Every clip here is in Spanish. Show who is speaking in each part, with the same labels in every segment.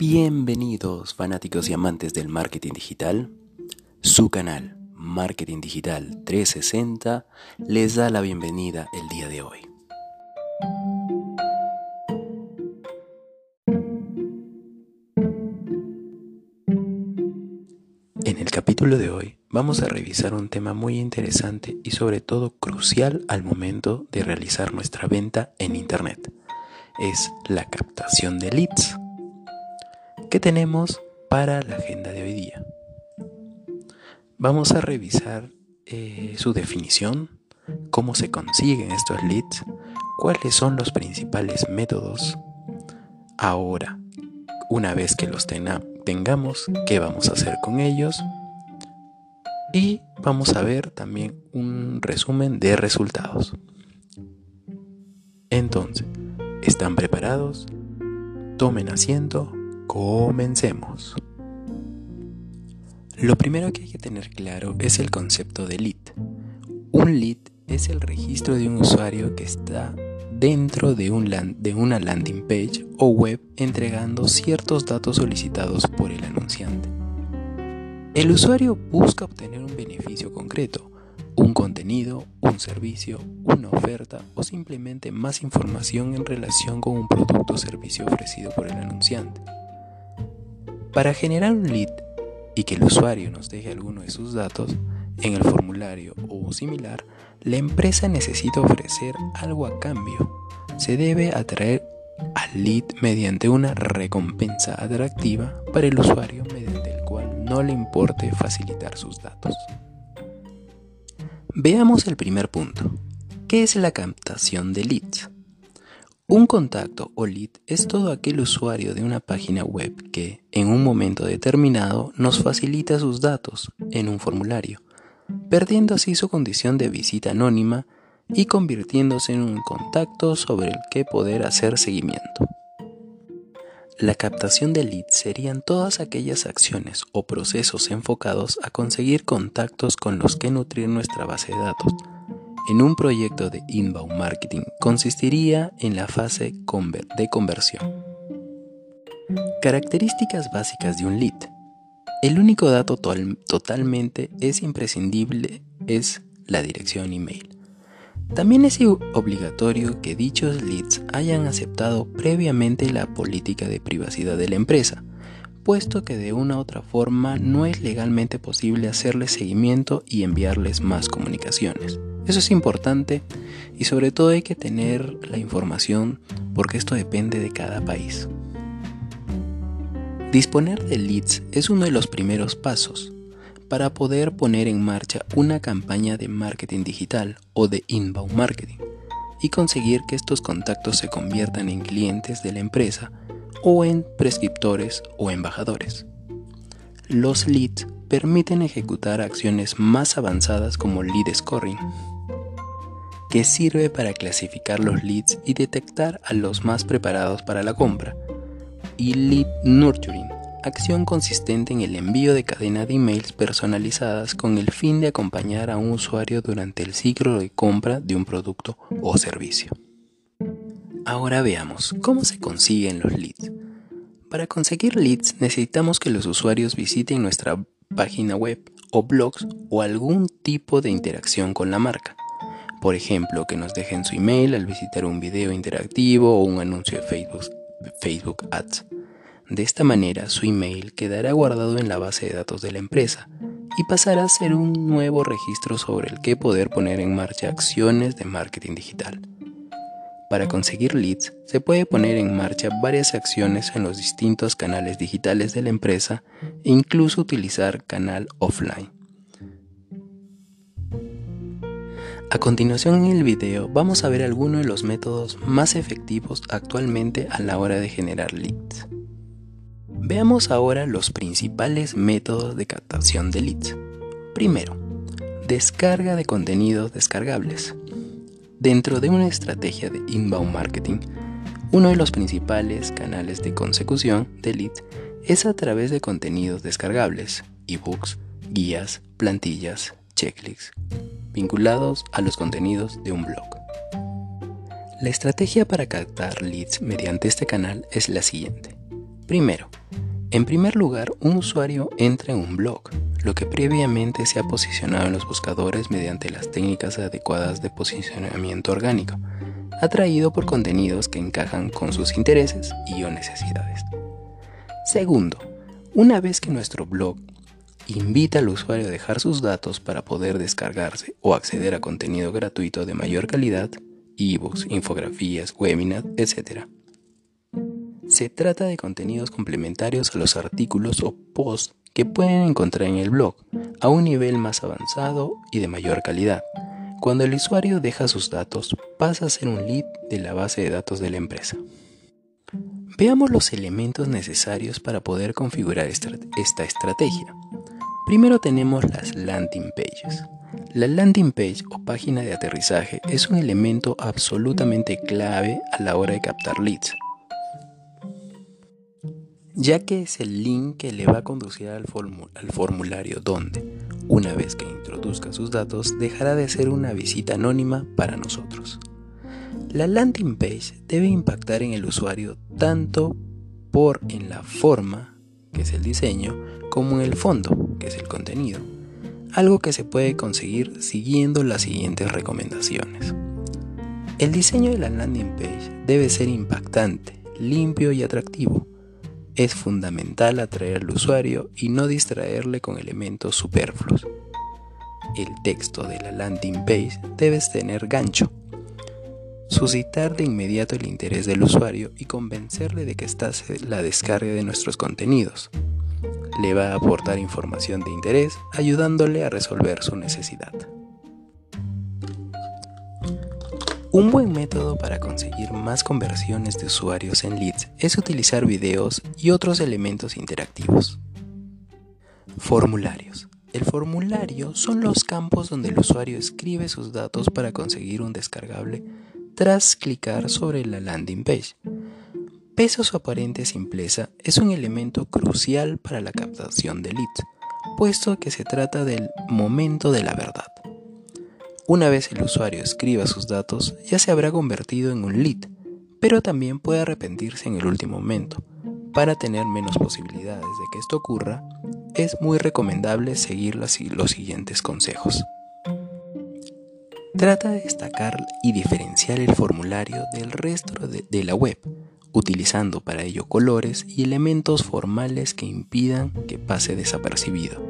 Speaker 1: Bienvenidos fanáticos y amantes del marketing digital. Su canal Marketing Digital 360 les da la bienvenida el día de hoy. En el capítulo de hoy vamos a revisar un tema muy interesante y sobre todo crucial al momento de realizar nuestra venta en Internet. Es la captación de leads. ¿Qué tenemos para la agenda de hoy día? Vamos a revisar eh, su definición, cómo se consiguen estos leads, cuáles son los principales métodos. Ahora, una vez que los tengamos, qué vamos a hacer con ellos. Y vamos a ver también un resumen de resultados. Entonces, ¿están preparados? Tomen asiento Comencemos. Lo primero que hay que tener claro es el concepto de lead. Un lead es el registro de un usuario que está dentro de, de una landing page o web entregando ciertos datos solicitados por el anunciante. El usuario busca obtener un beneficio concreto, un contenido, un servicio, una oferta o simplemente más información en relación con un producto o servicio ofrecido por el anunciante. Para generar un lead y que el usuario nos deje alguno de sus datos en el formulario o similar, la empresa necesita ofrecer algo a cambio. Se debe atraer al lead mediante una recompensa atractiva para el usuario mediante el cual no le importe facilitar sus datos. Veamos el primer punto. ¿Qué es la captación de leads? Un contacto o lead es todo aquel usuario de una página web que, en un momento determinado, nos facilita sus datos en un formulario, perdiendo así su condición de visita anónima y convirtiéndose en un contacto sobre el que poder hacer seguimiento. La captación de leads serían todas aquellas acciones o procesos enfocados a conseguir contactos con los que nutrir nuestra base de datos en un proyecto de inbound marketing consistiría en la fase de conversión. Características básicas de un lead. El único dato totalmente es imprescindible es la dirección email. También es obligatorio que dichos leads hayan aceptado previamente la política de privacidad de la empresa, puesto que de una u otra forma no es legalmente posible hacerles seguimiento y enviarles más comunicaciones. Eso es importante y sobre todo hay que tener la información porque esto depende de cada país. Disponer de leads es uno de los primeros pasos para poder poner en marcha una campaña de marketing digital o de inbound marketing y conseguir que estos contactos se conviertan en clientes de la empresa o en prescriptores o embajadores. Los leads permiten ejecutar acciones más avanzadas como lead scoring, que sirve para clasificar los leads y detectar a los más preparados para la compra. Y Lead Nurturing, acción consistente en el envío de cadena de emails personalizadas con el fin de acompañar a un usuario durante el ciclo de compra de un producto o servicio. Ahora veamos cómo se consiguen los leads. Para conseguir leads necesitamos que los usuarios visiten nuestra página web o blogs o algún tipo de interacción con la marca. Por ejemplo, que nos dejen su email al visitar un video interactivo o un anuncio de Facebook, Facebook Ads. De esta manera, su email quedará guardado en la base de datos de la empresa y pasará a ser un nuevo registro sobre el que poder poner en marcha acciones de marketing digital. Para conseguir leads, se puede poner en marcha varias acciones en los distintos canales digitales de la empresa e incluso utilizar canal offline. A continuación en el video vamos a ver algunos de los métodos más efectivos actualmente a la hora de generar leads. Veamos ahora los principales métodos de captación de leads. Primero, descarga de contenidos descargables. Dentro de una estrategia de inbound marketing, uno de los principales canales de consecución de leads es a través de contenidos descargables, ebooks, guías, plantillas, checklists, vinculados a los contenidos de un blog. La estrategia para captar leads mediante este canal es la siguiente. Primero, en primer lugar, un usuario entra en un blog, lo que previamente se ha posicionado en los buscadores mediante las técnicas adecuadas de posicionamiento orgánico, atraído por contenidos que encajan con sus intereses y o necesidades. Segundo, una vez que nuestro blog invita al usuario a dejar sus datos para poder descargarse o acceder a contenido gratuito de mayor calidad, ebooks, infografías, webinars, etc. Se trata de contenidos complementarios a los artículos o posts que pueden encontrar en el blog, a un nivel más avanzado y de mayor calidad. Cuando el usuario deja sus datos, pasa a ser un lead de la base de datos de la empresa. Veamos los elementos necesarios para poder configurar esta, estrategia. Primero tenemos las landing pages. La landing page o página de aterrizaje es un elemento absolutamente clave a la hora de captar leads, ya que es el link que le va a conducir al, formulario donde, una vez que introduzca sus datos, dejará de ser una visita anónima para nosotros. La landing page debe impactar en el usuario tanto por en la forma, que es el diseño, como en el fondo, que es el contenido, algo que se puede conseguir siguiendo las siguientes recomendaciones. El diseño de la landing page debe ser impactante, limpio y atractivo. Es fundamental atraer al usuario y no distraerle con elementos superfluos. El texto de la landing page debe tener gancho, suscitar de inmediato el interés del usuario y convencerle de que está la descarga de nuestros contenidos le va a aportar información de interés ayudándole a resolver su necesidad. Un buen método para conseguir más conversiones de usuarios en leads es utilizar videos y otros elementos interactivos. Formularios. El formulario son los campos donde el usuario escribe sus datos para conseguir un descargable tras clicar sobre la landing page. Pese a su aparente simpleza, es un elemento crucial para la captación de leads, puesto que se trata del momento de la verdad. Una vez el usuario escriba sus datos, ya se habrá convertido en un lead, pero también puede arrepentirse en el último momento. Para tener menos posibilidades de que esto ocurra, es muy recomendable seguir los siguientes consejos. Trata de destacar y diferenciar el formulario del resto de la web utilizando para ello colores y elementos formales que impidan que pase desapercibido.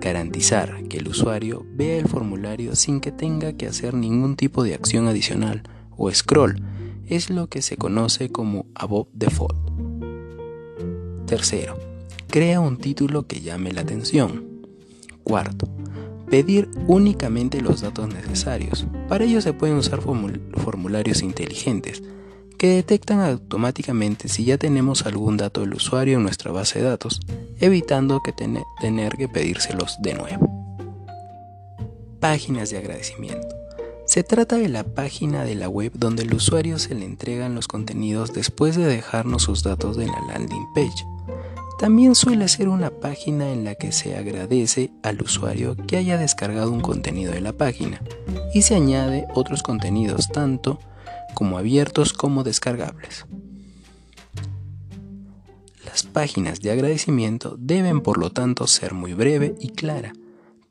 Speaker 1: Garantizar que el usuario vea el formulario sin que tenga que hacer ningún tipo de acción adicional o scroll es lo que se conoce como above default. Tercero, crea un título que llame la atención. Cuarto, pedir únicamente los datos necesarios. Para ello se pueden usar formularios inteligentes que detectan automáticamente si ya tenemos algún dato del usuario en nuestra base de datos, evitando que tener que pedírselos de nuevo. Páginas de agradecimiento. Se trata de la página de la web donde el usuario se le entregan los contenidos después de dejarnos sus datos en la landing page. También suele ser una página en la que se agradece al usuario que haya descargado un contenido de la página y se añade otros contenidos tanto como abiertos como descargables. Las páginas de agradecimiento deben por lo tanto ser muy breve y clara,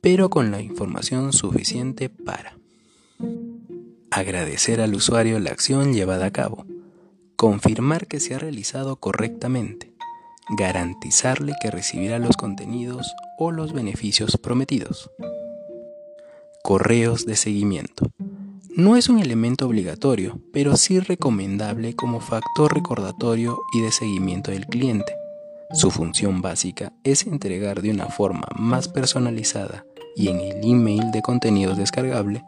Speaker 1: pero con la información suficiente para agradecer al usuario la acción llevada a cabo, confirmar que se ha realizado correctamente, garantizarle que recibirá los contenidos o los beneficios prometidos. Correos de seguimiento. No es un elemento obligatorio, pero sí recomendable como factor recordatorio y de seguimiento del cliente. Su función básica es entregar de una forma más personalizada y en el email de contenidos descargable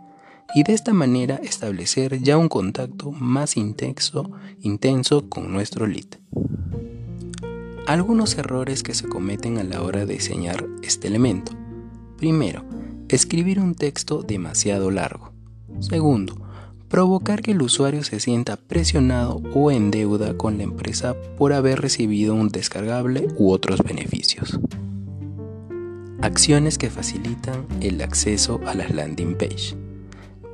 Speaker 1: y de esta manera establecer ya un contacto más intenso, intenso con nuestro lead. Algunos errores que se cometen a la hora de diseñar este elemento. Primero, escribir un texto demasiado largo. Segundo, provocar que el usuario se sienta presionado o en deuda con la empresa por haber recibido un descargable u otros beneficios. Acciones que facilitan el acceso a las landing page.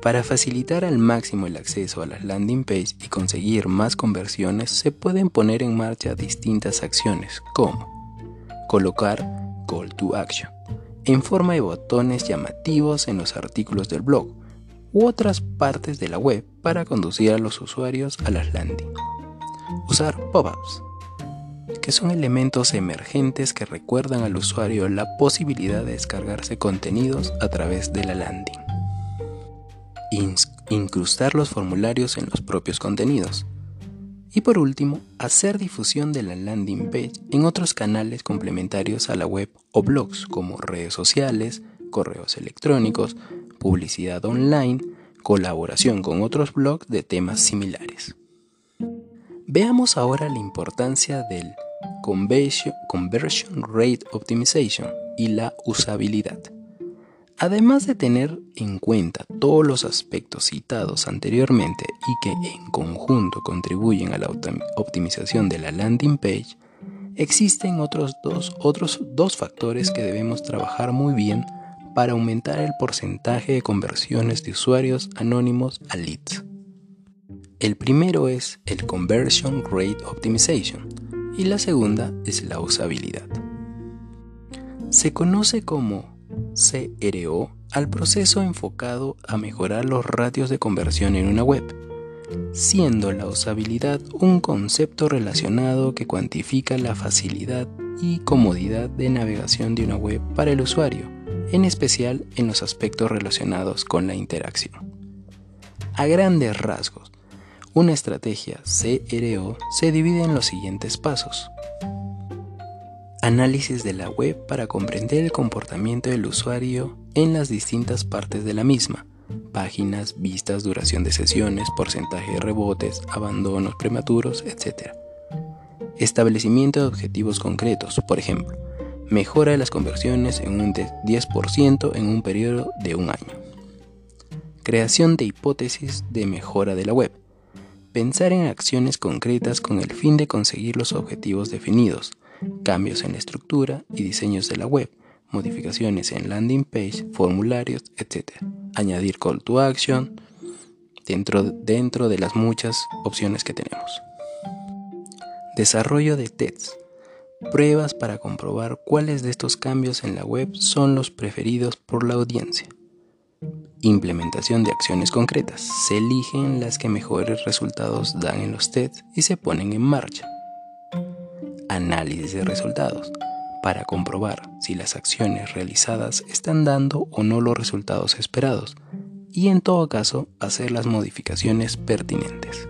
Speaker 1: Para facilitar al máximo el acceso a las landing page y conseguir más conversiones, se pueden poner en marcha distintas acciones, como colocar Call to Action en forma de botones llamativos en los artículos del blog u otras partes de la web para conducir a los usuarios a las landing. Usar pop-ups, que son elementos emergentes que recuerdan al usuario la posibilidad de descargarse contenidos a través de la landing incrustar los formularios en los propios contenidos. Y por último, hacer difusión de la landing page en otros canales complementarios a la web o blogs como redes sociales, correos electrónicos, publicidad online, colaboración con otros blogs de temas similares. Veamos ahora la importancia del Conversion Rate Optimization y la usabilidad. Además de tener en cuenta todos los aspectos citados anteriormente y que en conjunto contribuyen a la optimización de la landing page, existen otros dos, otros dos factores que debemos trabajar muy bien para aumentar el porcentaje de conversiones de usuarios anónimos a leads. El primero es el Conversion Rate Optimization y la segunda es la usabilidad. Se conoce como CRO al proceso enfocado a mejorar los ratios de conversión en una web, siendo la usabilidad un concepto relacionado que cuantifica la facilidad y comodidad de navegación de una web para el usuario, en especial en los aspectos relacionados con la interacción. A grandes rasgos, una estrategia CRO se divide en los siguientes pasos análisis de la web para comprender el comportamiento del usuario en las distintas partes de la misma, páginas, vistas, duración de sesiones, porcentaje de rebotes, abandonos prematuros, etc. Establecimiento de objetivos concretos, por ejemplo, mejora de las conversiones en un 10% en un periodo de un año. Creación de hipótesis de mejora de la web. Pensar en acciones concretas con el fin de conseguir los objetivos definidos, cambios en la estructura y diseños de la web, modificaciones en landing page, formularios, etc. Añadir call to action dentro, dentro de las muchas opciones que tenemos. Desarrollo de tests. Pruebas para comprobar cuáles de estos cambios en la web son los preferidos por la audiencia. Implementación de acciones concretas. Se eligen las que mejores resultados dan en los tests y se ponen en marcha análisis de resultados para comprobar si las acciones realizadas están dando o no los resultados esperados y en todo caso hacer las modificaciones pertinentes.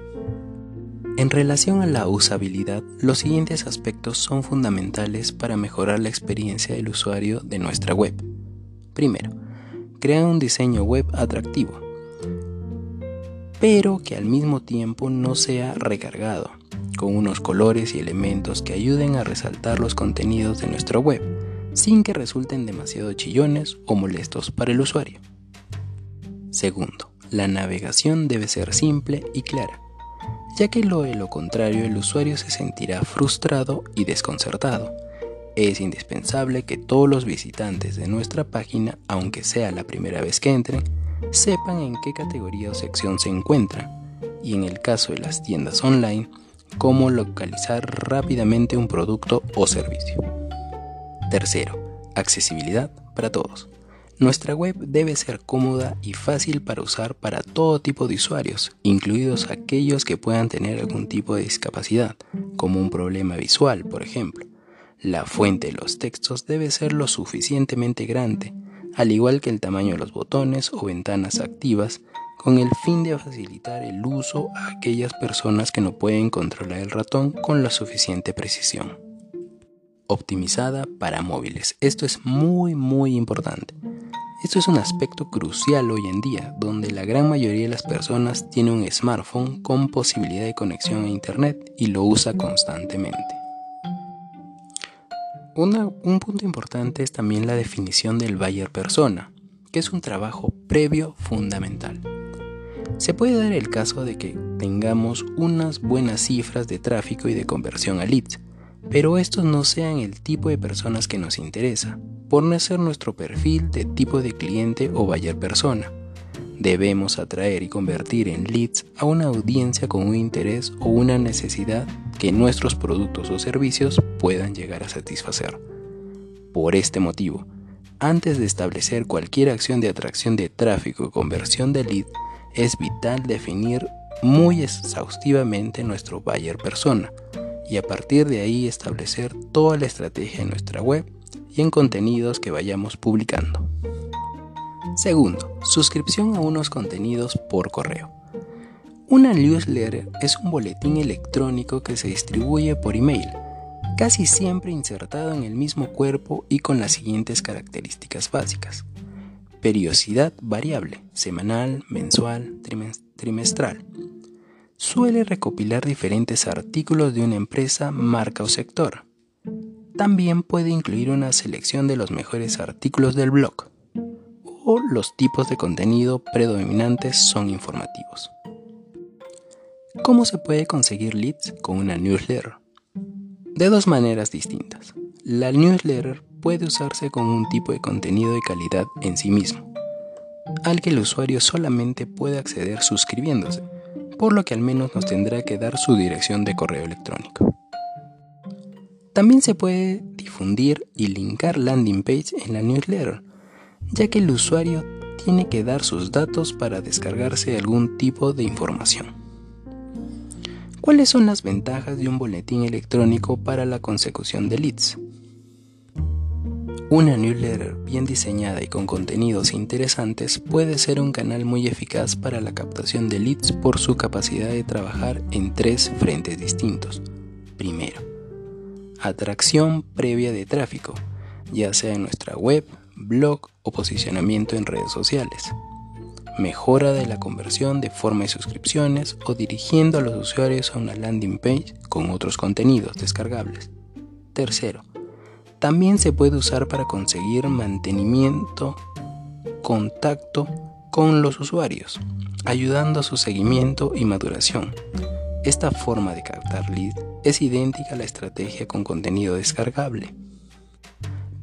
Speaker 1: En relación a la usabilidad, los siguientes aspectos son fundamentales para mejorar la experiencia del usuario de nuestra web. Primero, crear un diseño web atractivo, pero que al mismo tiempo no sea recargado, con unos colores y elementos que ayuden a resaltar los contenidos de nuestra web, sin que resulten demasiado chillones o molestos para el usuario. Segundo, la navegación debe ser simple y clara, ya que lo de lo contrario el usuario se sentirá frustrado y desconcertado. Es indispensable que todos los visitantes de nuestra página, aunque sea la primera vez que entren, sepan en qué categoría o sección se encuentran, y en el caso de las tiendas online, cómo localizar rápidamente un producto o servicio. Tercero, accesibilidad para todos. Nuestra web debe ser cómoda y fácil para usar para todo tipo de usuarios, incluidos aquellos que puedan tener algún tipo de discapacidad, como un problema visual, por ejemplo. La fuente de los textos debe ser lo suficientemente grande, al igual que el tamaño de los botones o ventanas activas con el fin de facilitar el uso a aquellas personas que no pueden controlar el ratón con la suficiente precisión. Optimizada para móviles. Esto es muy muy importante. Esto es un aspecto crucial hoy en día, donde la gran mayoría de las personas tiene un smartphone con posibilidad de conexión a Internet y lo usa constantemente. un punto importante es también la definición del buyer persona, que es un trabajo previo fundamental. Se puede dar el caso de que tengamos unas buenas cifras de tráfico y de conversión a leads, pero estos no sean el tipo de personas que nos interesa, por no ser nuestro perfil de tipo de cliente o buyer persona. Debemos atraer y convertir en leads a una audiencia con un interés o una necesidad que nuestros productos o servicios puedan llegar a satisfacer. Por este motivo, antes de establecer cualquier acción de atracción de tráfico o conversión de lead, es vital definir muy exhaustivamente nuestro buyer persona y a partir de ahí establecer toda la estrategia en nuestra web y en contenidos que vayamos publicando. Segundo, suscripción a unos contenidos por correo. Una newsletter es un boletín electrónico que se distribuye por email, casi siempre insertado en el mismo cuerpo y con las siguientes características básicas. Periodicidad variable, semanal, mensual, trimestral. Suele recopilar diferentes artículos de una empresa, marca o sector. También puede incluir una selección de los mejores artículos del blog o los tipos de contenido predominantes son informativos. ¿Cómo se puede conseguir leads con una newsletter? De dos maneras distintas. La newsletter puede usarse con un tipo de contenido de calidad en sí mismo, al que el usuario solamente puede acceder suscribiéndose, por lo que al menos nos tendrá que dar su dirección de correo electrónico. También se puede difundir y linkar landing page en la newsletter, ya que el usuario tiene que dar sus datos para descargarse algún tipo de información. ¿Cuáles son las ventajas de un boletín electrónico para la consecución de leads? Una newsletter bien diseñada y con contenidos interesantes puede ser un canal muy eficaz para la captación de leads por su capacidad de trabajar en tres frentes distintos. Primero, atracción previa de tráfico, ya sea en nuestra web, blog o posicionamiento en redes sociales. Mejora de la conversión de forma de suscripciones o dirigiendo a los usuarios a una landing page con otros contenidos descargables. Tercero, también se puede usar para conseguir mantenimiento, contacto con los usuarios, ayudando a su seguimiento y maduración. Esta forma de captar lead es idéntica a la estrategia con contenido descargable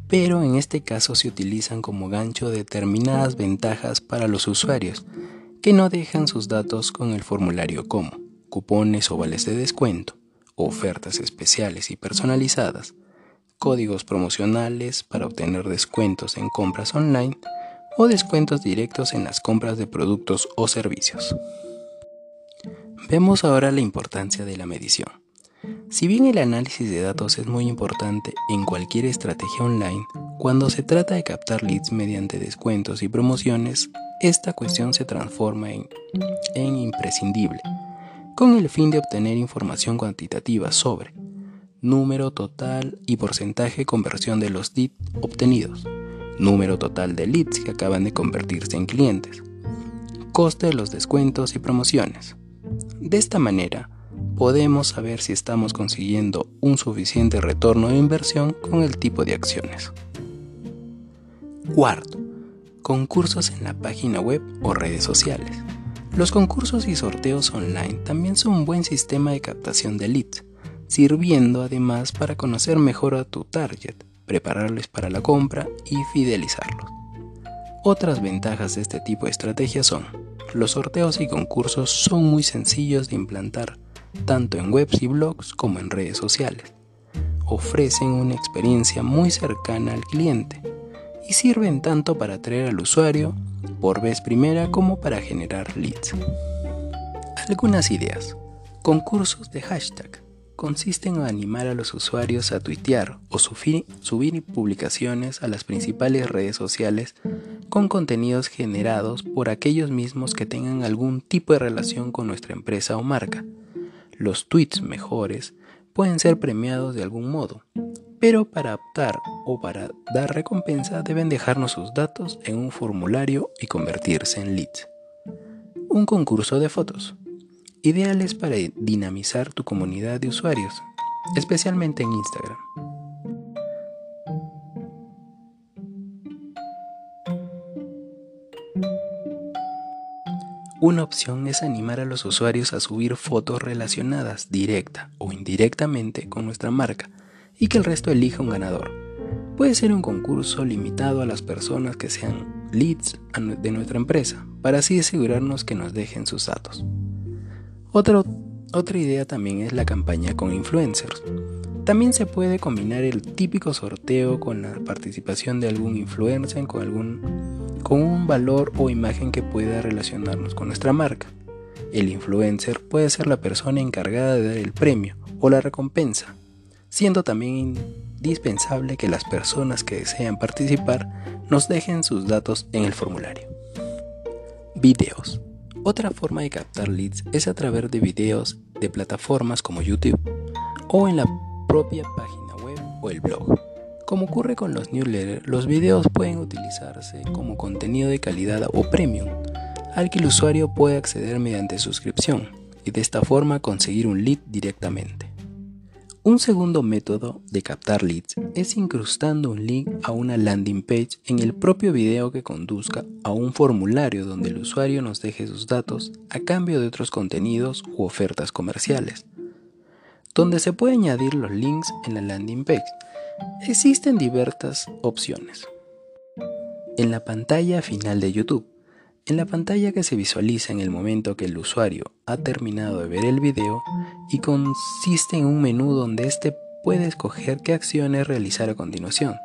Speaker 1: pero en este caso se utilizan como gancho determinadas ventajas para los usuarios que no dejan sus datos con el formulario como cupones o vales de descuento, ofertas especiales y personalizadas, códigos promocionales para obtener descuentos en compras online o descuentos directos en las compras de productos o servicios. Vemos ahora la importancia de la medición. Si bien el análisis de datos es muy importante en cualquier estrategia online, cuando se trata de captar leads mediante descuentos y promociones, esta cuestión se transforma en, imprescindible, con el fin de obtener información cuantitativa sobre número total y porcentaje de conversión de los leads obtenidos, número total de leads que acaban de convertirse en clientes, coste de los descuentos y promociones. De esta manera, podemos saber si estamos consiguiendo un suficiente retorno de inversión con el tipo de acciones. Cuarto, concursos en la página web o redes sociales. Los concursos y sorteos online también son un buen sistema de captación de leads, sirviendo además para conocer mejor a tu target, prepararles para la compra y fidelizarlos. Otras ventajas de este tipo de estrategia son, los sorteos y concursos son muy sencillos de implantar, tanto en webs y blogs como en redes sociales. Ofrecen una experiencia muy cercana al cliente y sirven tanto para atraer al usuario por vez primera como para generar leads. Algunas ideas. Concursos de hashtag consisten en animar a los usuarios a tuitear o subir publicaciones a las principales redes sociales con contenidos generados por aquellos mismos que tengan algún tipo de relación con nuestra empresa o marca los tweets mejores pueden ser premiados de algún modo, pero para optar o para dar recompensa deben dejarnos sus datos en un formulario y convertirse en leads. Un concurso de fotos, ideales para dinamizar tu comunidad de usuarios, especialmente en Instagram. Una opción es animar a los usuarios a subir fotos relacionadas directa o indirectamente con nuestra marca y que el resto elija un ganador. Puede ser un concurso limitado a las personas que sean leads de nuestra empresa para así asegurarnos que nos dejen sus datos. Otra idea también es la campaña con influencers. También se puede combinar el típico sorteo con la participación de algún influencer con, algún, con un valor o imagen que pueda relacionarnos con nuestra marca. El influencer puede ser la persona encargada de dar el premio o la recompensa, siendo también indispensable que las personas que desean participar nos dejen sus datos en el formulario. Videos. Otra forma de captar leads es a través de videos de plataformas como YouTube o en la propia página web o el blog. Como ocurre con los newsletters, los videos pueden utilizarse como contenido de calidad o premium, al que el usuario puede acceder mediante suscripción y de esta forma conseguir un lead directamente. Un segundo método de captar leads es incrustando un link a una landing page en el propio video que conduzca a un formulario donde el usuario nos deje sus datos a cambio de otros contenidos u ofertas comerciales. Donde se puede añadir los links en la landing page. Existen diversas opciones. En la pantalla final de YouTube, en la pantalla que se visualiza en el momento que el usuario ha terminado de ver el video y consiste en un menú donde éste puede escoger qué acciones realizar a continuación,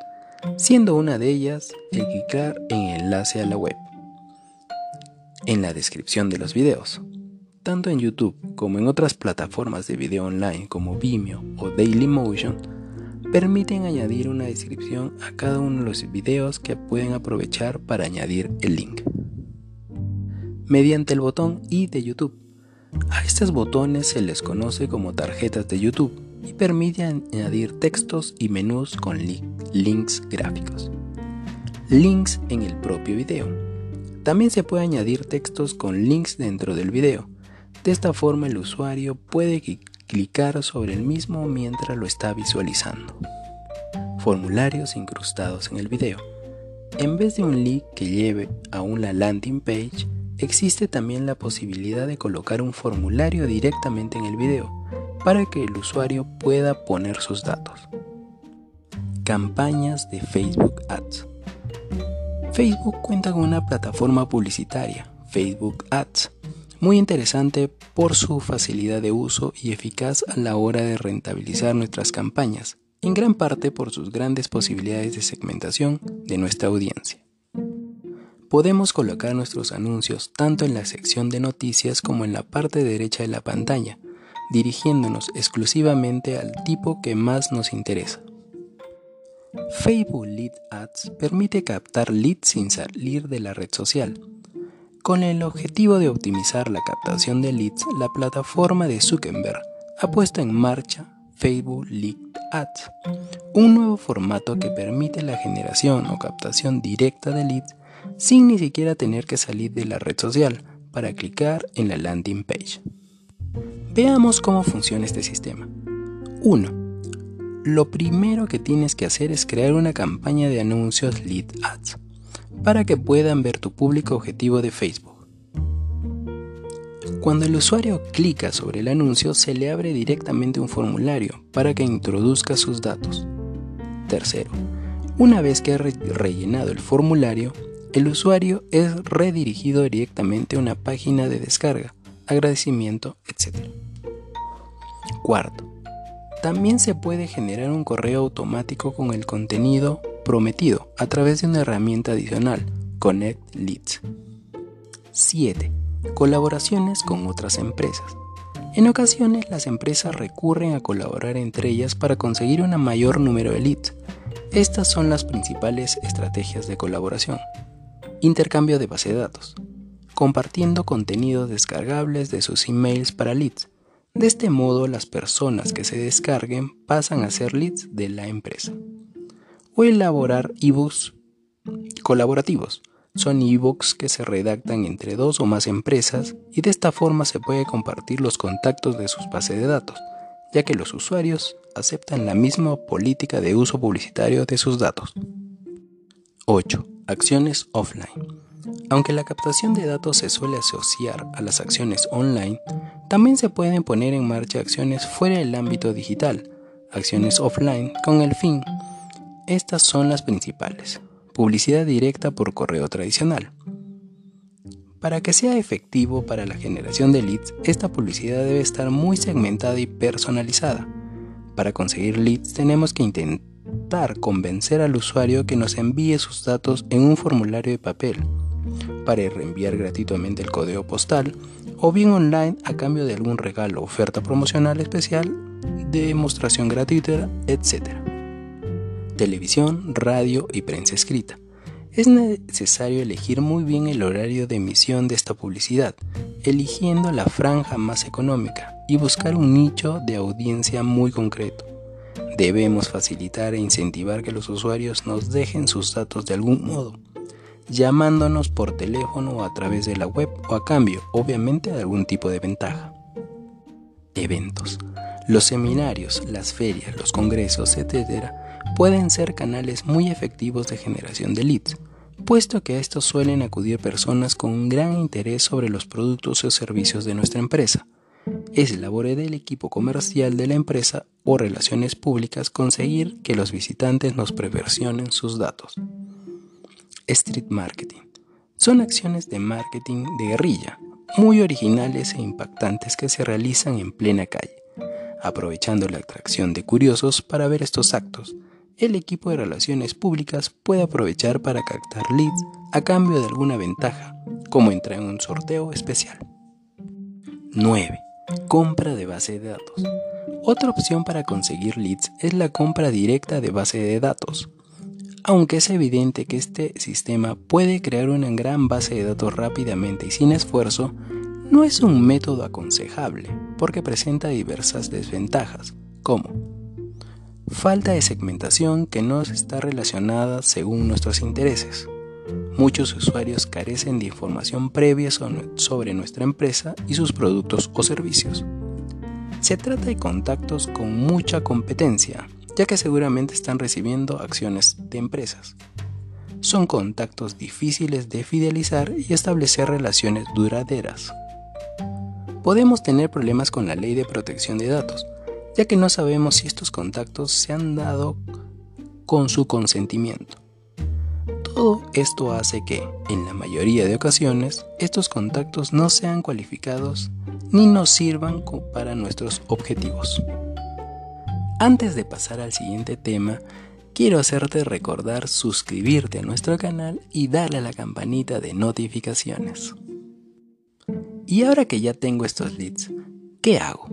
Speaker 1: siendo una de ellas el clicar en enlace a la web. En la descripción de los videos, tanto en YouTube como en otras plataformas de video online como Vimeo o Dailymotion, permiten añadir una descripción a cada uno de los videos que pueden aprovechar para añadir el link mediante el botón I de YouTube. A estos botones se les conoce como tarjetas de YouTube y permite añadir textos y menús con links gráficos. Links en el propio video. También se puede añadir textos con links dentro del video. De esta forma el usuario puede clicar sobre el mismo mientras lo está visualizando. Formularios incrustados en el video. En vez de un link que lleve a una landing page, existe también la posibilidad de colocar un formulario directamente en el video para que el usuario pueda poner sus datos. Campañas de Facebook Ads. Facebook cuenta con una plataforma publicitaria, Facebook Ads, muy interesante por su facilidad de uso y eficaz a la hora de rentabilizar nuestras campañas, en gran parte por sus grandes posibilidades de segmentación de nuestra audiencia podemos colocar nuestros anuncios tanto en la sección de noticias como en la parte derecha de la pantalla, dirigiéndonos exclusivamente al tipo que más nos interesa. Facebook Lead Ads permite captar leads sin salir de la red social. Con el objetivo de optimizar la captación de leads, la plataforma de Zuckerberg ha puesto en marcha Facebook Lead Ads, un nuevo formato que permite la generación o captación directa de leads sin ni siquiera tener que salir de la red social para clicar en la landing page. Veamos cómo funciona este sistema. 1. Lo primero que tienes que hacer es crear una campaña de anuncios lead ads para que puedan ver tu público objetivo de Facebook. Cuando el usuario clica sobre el anuncio se le abre directamente un formulario para que introduzca sus datos. Tercero, una vez que ha rellenado el formulario, el usuario es redirigido directamente a una página de descarga, agradecimiento, etc. Cuarto, también se puede generar un correo automático con el contenido prometido a través de una herramienta adicional, Connect Leads. 7. Colaboraciones con otras empresas. En ocasiones las empresas recurren a colaborar entre ellas para conseguir un mayor número de leads. Estas son las principales estrategias de colaboración. Intercambio de base de datos. Compartiendo contenidos descargables de sus emails para leads. De este modo, las personas que se descarguen pasan a ser leads de la empresa. O elaborar ebooks colaborativos. Son ebooks que se redactan entre dos o más empresas y de esta forma se puede compartir los contactos de sus bases de datos, ya que los usuarios aceptan la misma política de uso publicitario de sus datos. 8. Acciones offline. Aunque la captación de datos se suele asociar a las acciones online, también se pueden poner en marcha acciones fuera del ámbito digital, acciones offline con el fin. Estas son las principales. publicidad directa por correo tradicional. Para que sea efectivo para la generación de leads, esta publicidad debe estar muy segmentada y personalizada. Para conseguir leads tenemos que intentar convencer al usuario que nos envíe sus datos en un formulario de papel, para reenviar gratuitamente el código postal o bien online a cambio de algún regalo, oferta promocional especial, demostración gratuita, etc. Televisión, radio y prensa escrita. Es necesario elegir muy bien el horario de emisión de esta publicidad, eligiendo la franja más económica y buscar un nicho de audiencia muy concreto. Debemos facilitar e incentivar que los usuarios nos dejen sus datos de algún modo, llamándonos por teléfono o a través de la web o a cambio, obviamente, de algún tipo de ventaja. Eventos. Los seminarios, las ferias, los congresos, etc., pueden ser canales muy efectivos de generación de leads, puesto que a estos suelen acudir personas con un gran interés sobre los productos o servicios de nuestra empresa. Es labor del equipo comercial de la empresa o relaciones públicas conseguir que los visitantes nos preversionen sus datos. Street Marketing. Son acciones de marketing de guerrilla, muy originales e impactantes que se realizan en plena calle, aprovechando la atracción de curiosos para ver estos actos el equipo de relaciones públicas puede aprovechar para captar leads a cambio de alguna ventaja, como entrar en un sorteo especial. 9. Compra de base de datos. Otra opción para conseguir leads es la compra directa de base de datos. Aunque es evidente que este sistema puede crear una gran base de datos rápidamente y sin esfuerzo, no es un método aconsejable porque presenta diversas desventajas, como Falta de segmentación que no está relacionada según nuestros intereses. Muchos usuarios carecen de información previa sobre nuestra empresa y sus productos o servicios. Se trata de contactos con mucha competencia, ya que seguramente están recibiendo acciones de empresas. Son contactos difíciles de fidelizar y establecer relaciones duraderas. Podemos tener problemas con la ley de protección de datos, ya que no sabemos si estos contactos se han dado con su consentimiento. Todo esto hace que, en la mayoría de ocasiones, estos contactos no sean cualificados ni nos sirvan para nuestros objetivos. Antes de pasar al siguiente tema, quiero hacerte recordar suscribirte a nuestro canal y darle a la campanita de notificaciones. Y ahora que ya tengo estos leads, ¿qué hago?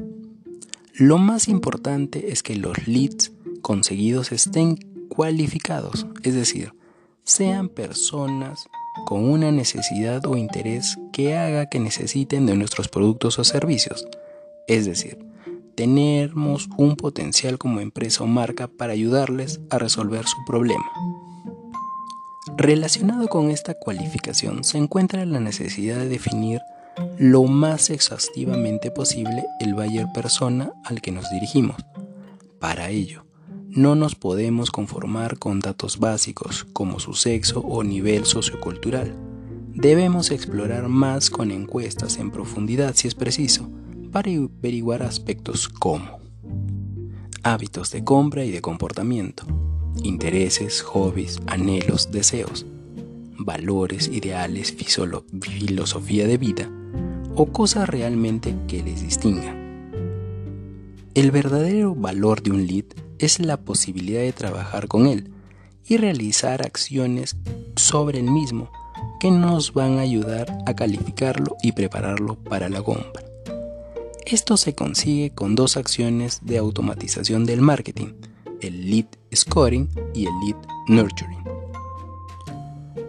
Speaker 1: Lo más importante es que los leads conseguidos estén cualificados, es decir, sean personas con una necesidad o interés que haga que necesiten de nuestros productos o servicios. Es decir, tenemos un potencial como empresa o marca para ayudarles a resolver su problema. Relacionado con esta cualificación se encuentra la necesidad de definir lo más exhaustivamente posible el buyer persona al que nos dirigimos. Para ello, no nos podemos conformar con datos básicos como su sexo o nivel sociocultural. Debemos explorar más con encuestas en profundidad si es preciso, para averiguar aspectos como hábitos de compra y de comportamiento, intereses, hobbies, anhelos, deseos, valores, ideales, filosofía de vida, o cosas realmente que les distingan. El verdadero valor de un lead es la posibilidad de trabajar con él y realizar acciones sobre el mismo que nos van a ayudar a calificarlo y prepararlo para la compra. Esto se consigue con dos acciones de automatización del marketing, el lead scoring y el lead nurturing.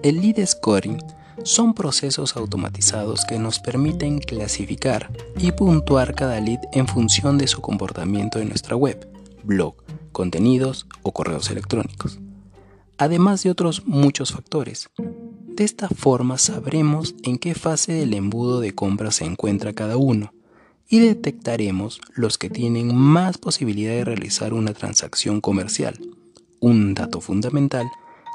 Speaker 1: El lead scoring son procesos automatizados que nos permiten clasificar y puntuar cada lead en función de su comportamiento en nuestra web, blog, contenidos o correos electrónicos, además de otros muchos factores. De esta forma sabremos en qué fase del embudo de compra se encuentra cada uno y detectaremos los que tienen más posibilidad de realizar una transacción comercial, un dato fundamental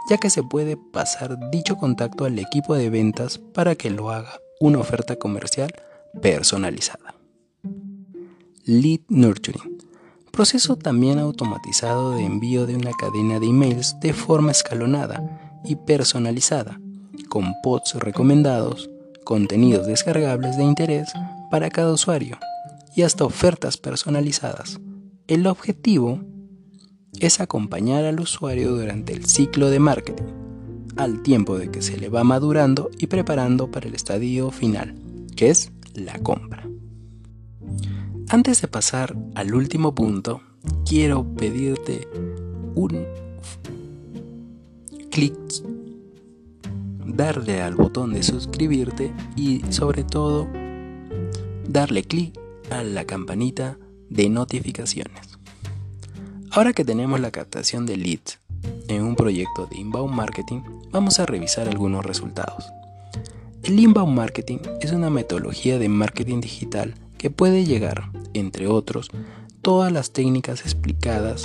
Speaker 1: ya que se puede pasar dicho contacto al equipo de ventas para que lo haga una oferta comercial personalizada. Lead Nurturing. Proceso también automatizado de envío de una cadena de emails de forma escalonada y personalizada, con posts recomendados, contenidos descargables de interés para cada usuario y hasta ofertas personalizadas. El objetivo es acompañar al usuario durante el ciclo de marketing, al tiempo de que se le va madurando y preparando para el estadio final, que es la compra. Antes de pasar al último punto, quiero pedirte un clic, darle al botón de suscribirte y sobre todo darle clic a la campanita de notificaciones. Ahora que tenemos la captación de leads en un proyecto de inbound marketing, vamos a revisar algunos resultados. El inbound marketing es una metodología de marketing digital que puede llegar, entre otros, todas las técnicas explicadas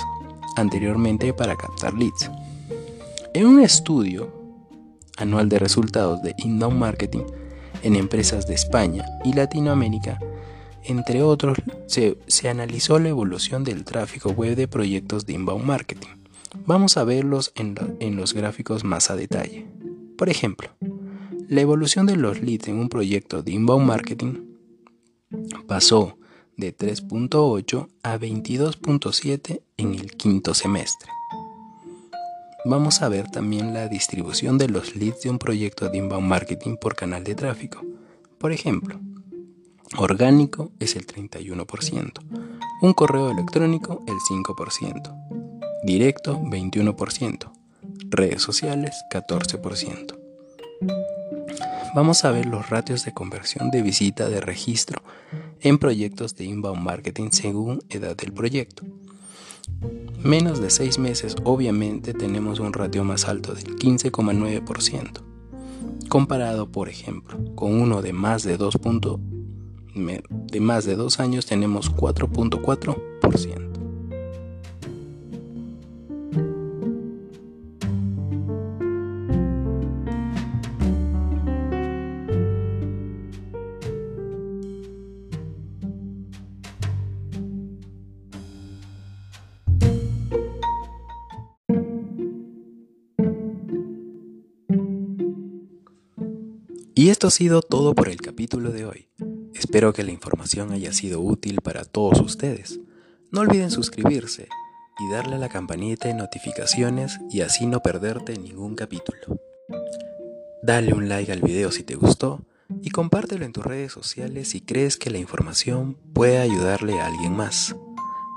Speaker 1: anteriormente para captar leads. En un estudio anual de resultados de inbound marketing en empresas de España y Latinoamérica, entre otros, se, analizó la evolución del tráfico web de proyectos de inbound marketing. Vamos a verlos en, en los gráficos más a detalle. Por ejemplo, la evolución de los leads en un proyecto de inbound marketing pasó de 3.8 a 22.7 en el quinto semestre. Vamos a ver también la distribución de los leads de un proyecto de inbound marketing por canal de tráfico. Por ejemplo, Orgánico es el 31%. Un correo electrónico el 5%. Directo 21%. Redes sociales 14%. Vamos a ver los ratios de conversión de visita de registro en proyectos de inbound marketing según edad del proyecto. Menos de 6 meses obviamente tenemos un ratio más alto del 15,9%, comparado por ejemplo con uno de más de 2 de más de años tenemos 4.4%. Y esto ha sido todo por el capítulo de hoy. Espero que la información haya sido útil para todos ustedes. No olviden suscribirse y darle a la campanita de notificaciones y así no perderte ningún capítulo. Dale un like al video si te gustó y compártelo en tus redes sociales si crees que la información puede ayudarle a alguien más.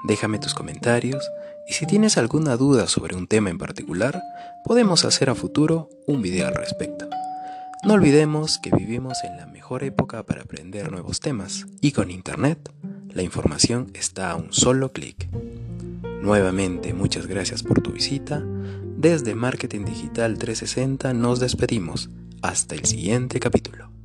Speaker 1: Déjame tus comentarios y si tienes alguna duda sobre un tema en particular, podemos hacer a futuro un video al respecto. No olvidemos que vivimos en la mejor época para aprender nuevos temas y con Internet la información está a un solo clic. Nuevamente muchas gracias por tu visita. Desde Marketing Digital 360 nos despedimos. Hasta el siguiente capítulo.